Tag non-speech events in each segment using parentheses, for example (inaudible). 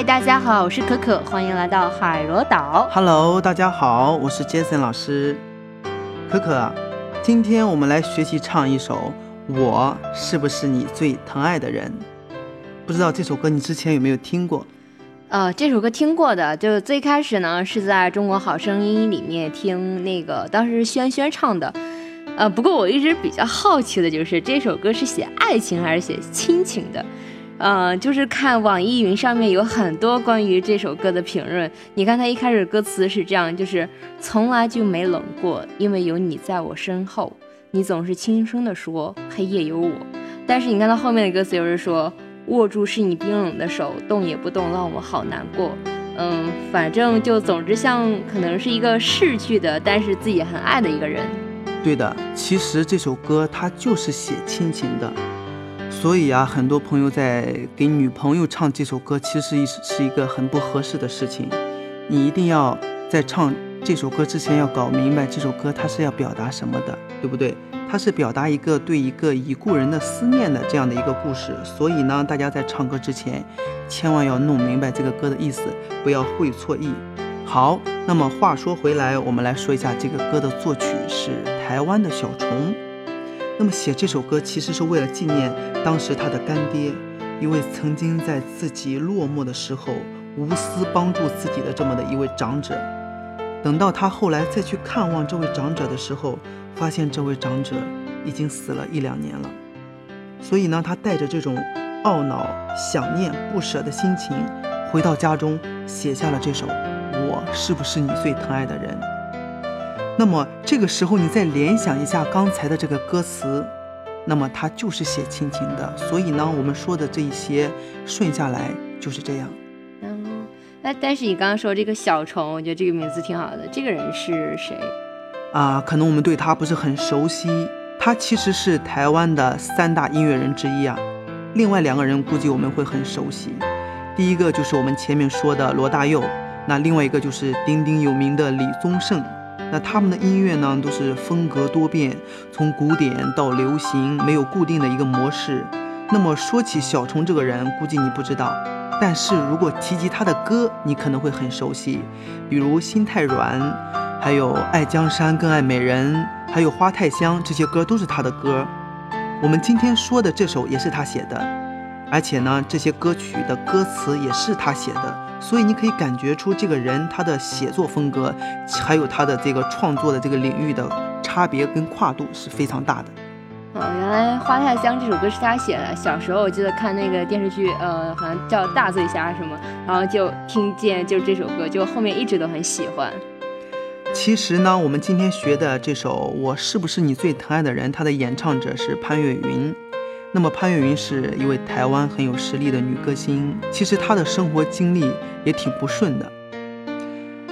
嗨，大家好，我是可可，欢迎来到海螺岛。Hello，大家好，我是 Jason 老师。可可啊，今天我们来学习唱一首《我是不是你最疼爱的人》。不知道这首歌你之前有没有听过？呃，这首歌听过的，就最开始呢是在中国好声音里面听那个当时轩轩唱的。呃，不过我一直比较好奇的就是这首歌是写爱情还是写亲情的？呃，就是看网易云上面有很多关于这首歌的评论。你看它一开始歌词是这样，就是从来就没冷过，因为有你在我身后，你总是轻声地说黑夜有我。但是你看到后面的歌词又是说握住是你冰冷的手，动也不动，让我好难过。嗯，反正就总之像可能是一个逝去的，但是自己很爱的一个人。对的，其实这首歌它就是写亲情的。所以啊，很多朋友在给女朋友唱这首歌，其实是一个很不合适的事情。你一定要在唱这首歌之前要搞明白这首歌它是要表达什么的，对不对？它是表达一个对一个已故人的思念的这样的一个故事。所以呢，大家在唱歌之前，千万要弄明白这个歌的意思，不要会错意。好，那么话说回来，我们来说一下这个歌的作曲是台湾的小虫。那么写这首歌其实是为了纪念当时他的干爹，一位曾经在自己落寞的时候无私帮助自己的这么的一位长者。等到他后来再去看望这位长者的时候，发现这位长者已经死了一两年了。所以呢，他带着这种懊恼、想念、不舍的心情，回到家中写下了这首《我是不是你最疼爱的人》。那么这个时候，你再联想一下刚才的这个歌词，那么它就是写亲情的。所以呢，我们说的这一些顺下来就是这样。嗯，那但是你刚刚说这个小虫，我觉得这个名字挺好的。这个人是谁？啊，可能我们对他不是很熟悉。他其实是台湾的三大音乐人之一啊。另外两个人估计我们会很熟悉。第一个就是我们前面说的罗大佑，那另外一个就是鼎鼎有名的李宗盛。那他们的音乐呢，都是风格多变，从古典到流行，没有固定的一个模式。那么说起小虫这个人，估计你不知道，但是如果提及他的歌，你可能会很熟悉，比如《心太软》，还有《爱江山更爱美人》，还有《花太香》，这些歌都是他的歌。我们今天说的这首也是他写的，而且呢，这些歌曲的歌词也是他写的。所以你可以感觉出这个人他的写作风格，还有他的这个创作的这个领域的差别跟跨度是非常大的。哦，原来《花太香》这首歌是他写的。小时候我记得看那个电视剧，呃，好像叫《大醉侠》什么，然后就听见就这首歌，就后面一直都很喜欢。其实呢，我们今天学的这首《我是不是你最疼爱的人》，它的演唱者是潘越云。那么潘越云是一位台湾很有实力的女歌星，其实她的生活经历也挺不顺的。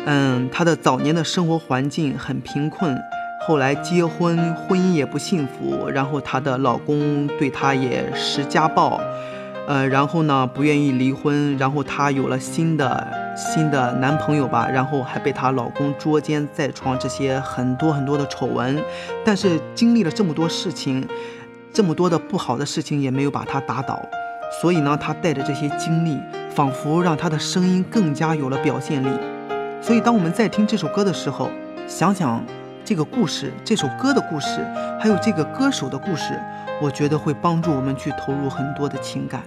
嗯，她的早年的生活环境很贫困，后来结婚，婚姻也不幸福，然后她的老公对她也施家暴，呃，然后呢不愿意离婚，然后她有了新的新的男朋友吧，然后还被她老公捉奸在床，这些很多很多的丑闻，但是经历了这么多事情。这么多的不好的事情也没有把他打倒，所以呢，他带着这些经历，仿佛让他的声音更加有了表现力。所以，当我们在听这首歌的时候，想想这个故事、这首歌的故事，还有这个歌手的故事，我觉得会帮助我们去投入很多的情感。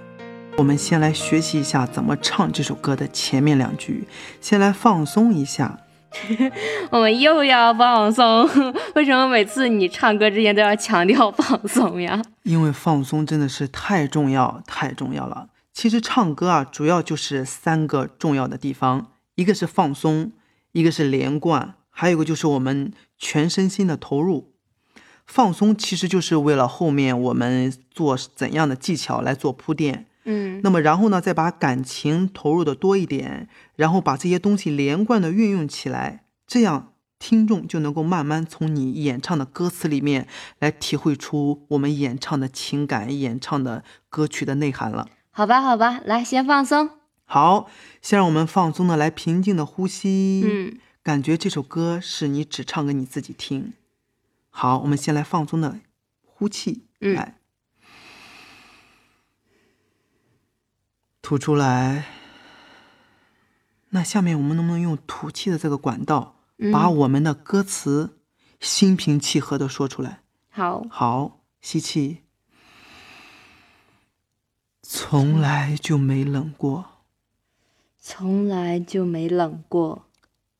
我们先来学习一下怎么唱这首歌的前面两句，先来放松一下。(laughs) 我们又要放松，(laughs) 为什么每次你唱歌之前都要强调放松呀？(laughs) 因为放松真的是太重要，太重要了。其实唱歌啊，主要就是三个重要的地方，一个是放松，一个是连贯，还有一个就是我们全身心的投入。放松其实就是为了后面我们做怎样的技巧来做铺垫。嗯，那么然后呢，再把感情投入的多一点，然后把这些东西连贯的运用起来，这样听众就能够慢慢从你演唱的歌词里面来体会出我们演唱的情感、演唱的歌曲的内涵了。好吧，好吧，来先放松。好，先让我们放松的来平静的呼吸，嗯，感觉这首歌是你只唱给你自己听。好，我们先来放松的呼气，嗯来。吐出来，那下面我们能不能用吐气的这个管道，嗯。把我们的歌词心平气和的说出来？好，好，吸气，从来就没冷过，从来就没冷过。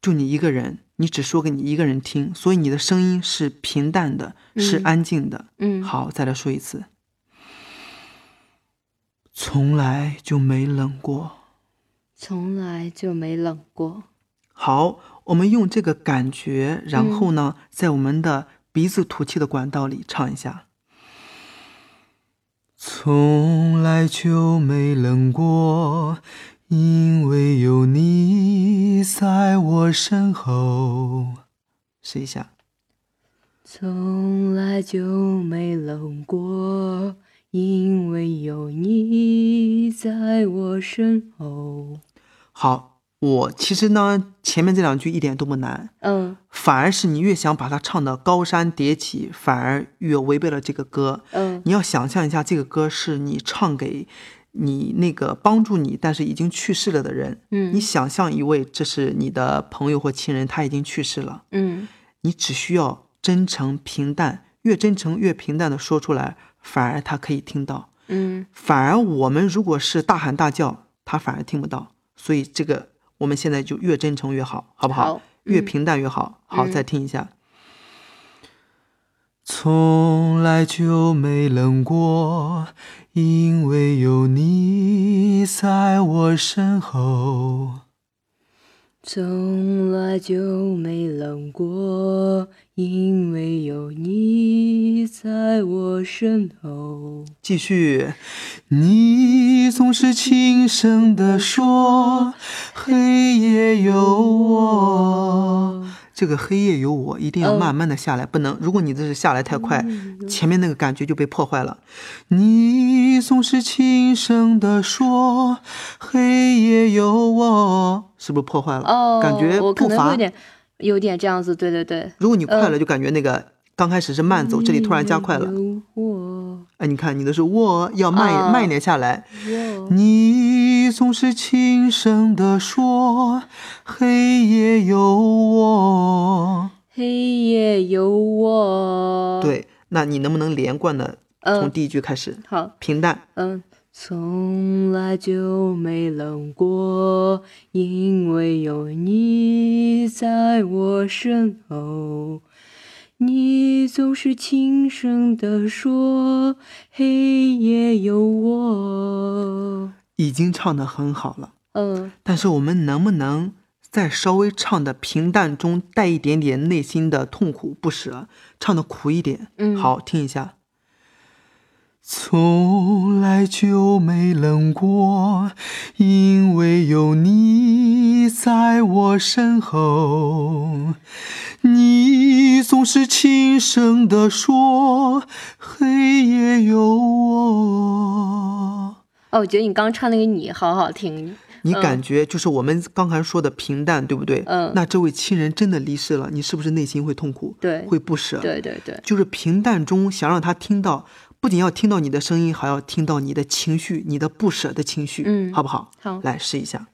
就你一个人，你只说给你一个人听，所以你的声音是平淡的，是嗯。安静的。嗯，好，再来说一次，从来就没冷过。从来就没冷过。好，我们用这个感觉，然嗯后呢，在我们的鼻子吐气的管道里唱一下。从来就没冷过，因为有你在我身后。试一下，从来就没冷过，因为有你在我身后。好，我其实呢，前面这两句一点都不难，嗯反而是你越想把它唱的高山迭起，反而越违背了这个歌。嗯你要想象一下，这个歌是你唱给你那个帮助你但是已经去世了的人。嗯你想象一位，这是你的朋友或亲人，他已经去世了，嗯你只需要真诚平淡，越真诚越平淡的说出来，反而他可以听到。嗯反而我们如果是大喊大叫，他反而听不到。所以这个我们现在就越真诚越好，好不好？好嗯越平淡越好。好，嗯再听一下。从来就没冷过，因为有你在我身后。从来就没冷过，因为有你在我身后。继续，你总是轻声地说，黑夜有我。这个黑夜有我，一定要嗯慢慢的下来，不能。如果你这是下来太快，嗯前面那个感觉就被破坏了。你总是轻声地说，黑夜有我，是不是破坏了？哦，感觉步伐能有点有点这样子，对对对。如果你快了，嗯就感觉那个刚开始是慢走，这里突然加快了。哎，你看你的是我，要慢、啊慢一点下来。你总是轻声的说，黑夜有我。黑夜有我。，对，那你能不能连贯的从嗯，第一句开始？好，平淡，嗯，从来就没冷过，因为有你在我身后。你总是轻声地说，黑夜有我。已经唱得很好了。嗯但是我们能不能再稍微唱的平淡中带一点点内心的痛苦不舍，唱的苦一点？嗯，，好，听一下。从来就没冷过，因为有你在我身后。你总是轻声地说，黑夜有我。哦，我觉得你刚唱那个你好好听。你嗯感觉就是我们刚才说的平淡，对不对？嗯那这位亲人真的离世了，你是不是内心会痛苦？对会不舍？对对对，就是平淡中想让他听到，不仅要听到你的声音，还要听到你的情绪，你的不舍的情绪，嗯好不好？好。来试一下。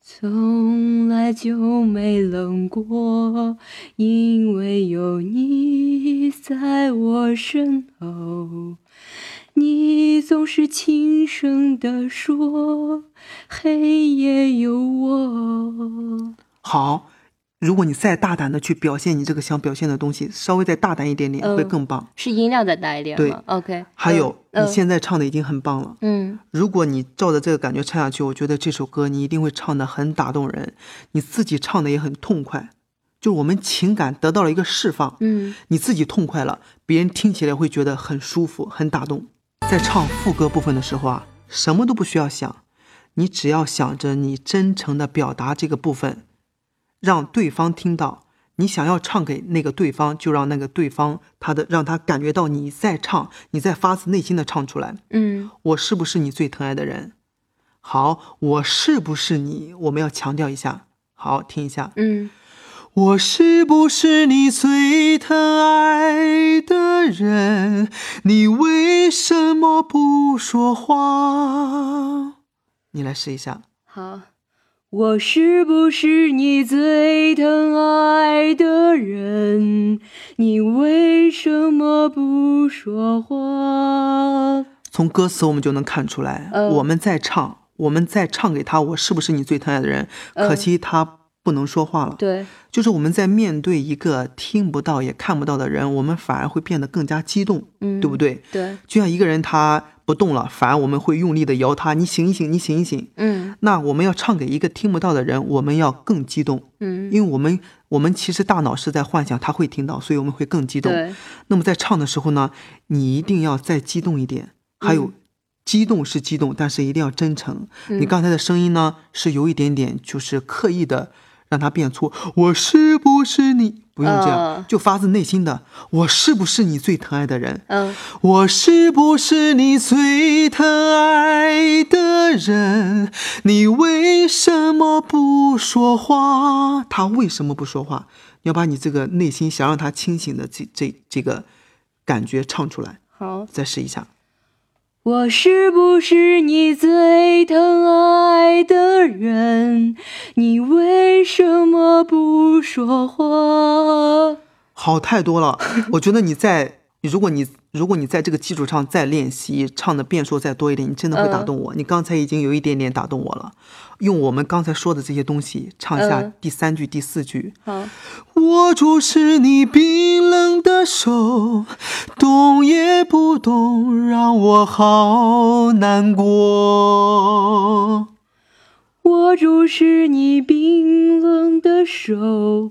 从来就没冷过，因为有你在我身后。你总是轻声地说，黑夜有我。好，如果你再大胆的去表现你这个想表现的东西，稍微再大胆一点点，嗯会更棒。是音量再大一点对？OK。还有，嗯你现在唱的已经很棒了。嗯如果你照着这个感觉唱下去，我觉得这首歌你一定会唱的很打动人，你自己唱的也很痛快，就是我们情感得到了一个释放，嗯你自己痛快了，别人听起来会觉得很舒服、很打动。在唱副歌部分的时候啊，什么都不需要想，你只要想着你真诚的表达这个部分，让对方听到。你想要唱给那个对方，就让那个对方他的让他感觉到你在唱，你在发自内心的唱出来。嗯我是不是你最疼爱的人？好，我是不是你？我们要强调一下。好，听一下。嗯我是不是你最疼爱的人？你为什么不说话？你来试一下。好。我是不是你最疼爱的人？你为什么不说话？从歌词我们就能看出来，嗯我们在唱，我们在唱给他，我是不是你最疼爱的人？嗯可惜他不能说话了。对，就是我们在面对一个听不到也看不到的人，我们反而会变得更加激动，嗯，对不对？对，就像一个人他不动了，反而我们会用力的摇他，你醒一醒，你醒一醒。嗯那我们要唱给一个听不到的人，我们要更激动，嗯，因为我们我们其实大脑是在幻想他会听到，所以我们会更激动。对，那么在唱的时候呢，你一定要再激动一点，还有。嗯激动是激动，但是一定要真诚。嗯你刚才的声音呢，是有一点点，就是刻意的让它变粗。我是不是你？不用这样，呃就发自内心的。我是不是你最疼爱的人？嗯我是不是你最疼爱的人？你为什么不说话？他为什么不说话？你要把你这个内心想让他清醒的这这这个感觉唱出来，好。再试一下。我是不是你最疼爱的人？你为什么不说话？好太多了，我觉得你在，如果你如果你在这个基础上再练习，唱的变数再多一点，你真的会打动我。你刚才已经有一点点打动我了，用我们刚才说的这些东西唱一下嗯第三句、第四句。好，握住是你冰冷的手，动也不动，让我好难过。握住是你冰冷的手，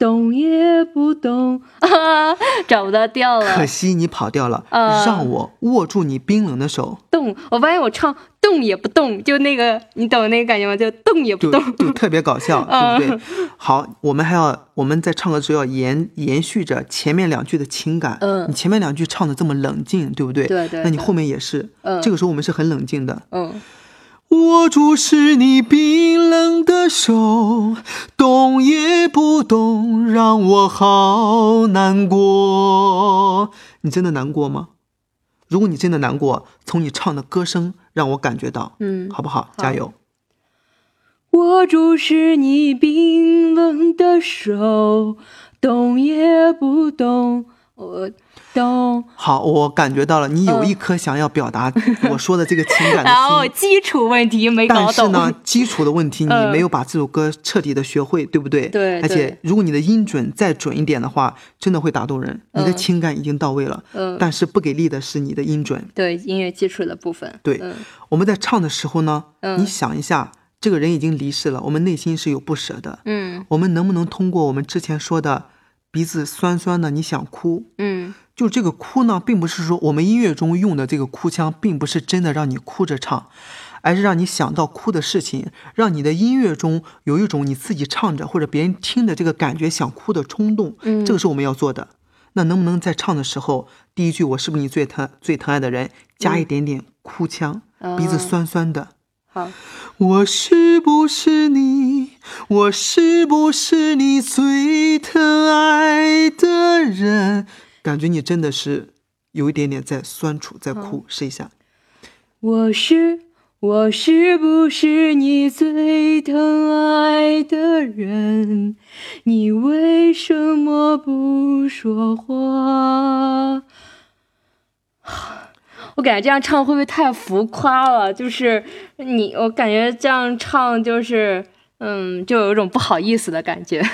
动也不动，啊，(laughs) 找不到调了可。惜你跑掉了，啊让我握住你冰冷的手。动，我发现我唱动也不动，就那个，你懂那个感觉吗？就动也不动。就特别搞笑，(laughs) 对不对？好，我们还要我们在唱歌的时候要延延续着前面两句的情感。嗯你前面两句唱的这么冷静，对不对？对对对那你后面也是，嗯这个时候我们是很冷静的。嗯，握住是你冰冷的手，动也不动，让我好难过。你真的难过吗？如果你真的难过，从你唱的歌声让我感觉到，嗯好不好？加油！握住是你冰冷的手，动也不动。我动，好，我感觉到了，你有一颗想要表达 (laughs) 我说的这个情感的然后心。基础问题没搞懂。但是呢，基础的问题你嗯没有把这首歌彻底的学会，对不对？对而且如果你的音准再准一点的话，真的会打动人。你的嗯情感已经到位了，嗯，但是不给力的是你的音准。对音乐基础的部分。对嗯我们在唱的时候呢，嗯你想一下，这个人已经离世了，我们内心是有不舍的。嗯我们能不能通过我们之前说的鼻子酸酸的，你想哭？嗯就这个哭呢，并不是说我们音乐中用的这个哭腔，并不是真的让你哭着唱，而是让你想到哭的事情，让你的音乐中有一种你自己唱着或者别人听的这个感觉想哭的冲动。嗯，这个是我们要做的。那能不能在唱的时候，第一句我是不是你最疼最疼爱的人，加一点点哭腔，鼻子哦酸酸的？好。我是不是你？我是不是你最疼爱的人？感觉你真的是有一点点在酸楚，在哭，试一下。我是我是不是你最疼爱的人？你为什么不说话？我感觉这样唱会不会太浮夸了？就是你，我感觉这样唱就是，嗯，就有一种不好意思的感觉。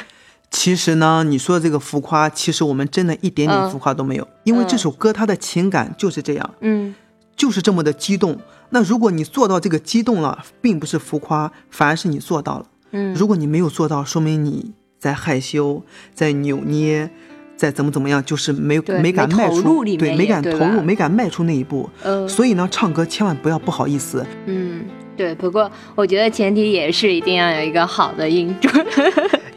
其实呢，你说的这个浮夸，其实我们真的一点点嗯浮夸都没有，因为这首歌它的情感就是这样，嗯就是这么的激动。那如果你做到这个激动了，并不是浮夸，反而是你做到了。嗯，如果你没有做到，说明你在害羞，在扭捏，在怎么怎么样，就是没没敢迈出，对，没敢投入，没敢迈出那一步。呃，所以呢，唱歌千万不要不好意思，嗯，对。不过我觉得前提也是一定要有一个好的音准。(laughs)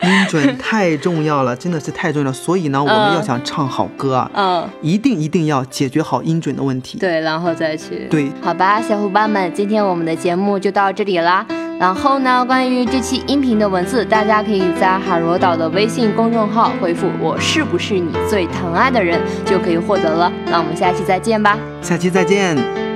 音准太重要了，真的是太重要了。所以呢，我们要想唱好歌啊，嗯，一定一定要解决好音准的问题。对，然后再去。对，好吧，小伙伴们，今天我们的节目就到这里啦。然后呢，关于这期音频的文字，大家可以在海螺岛的微信公众号回复“我是不是你最疼爱的人”，就可以获得了。那我们下期再见吧。下期再见。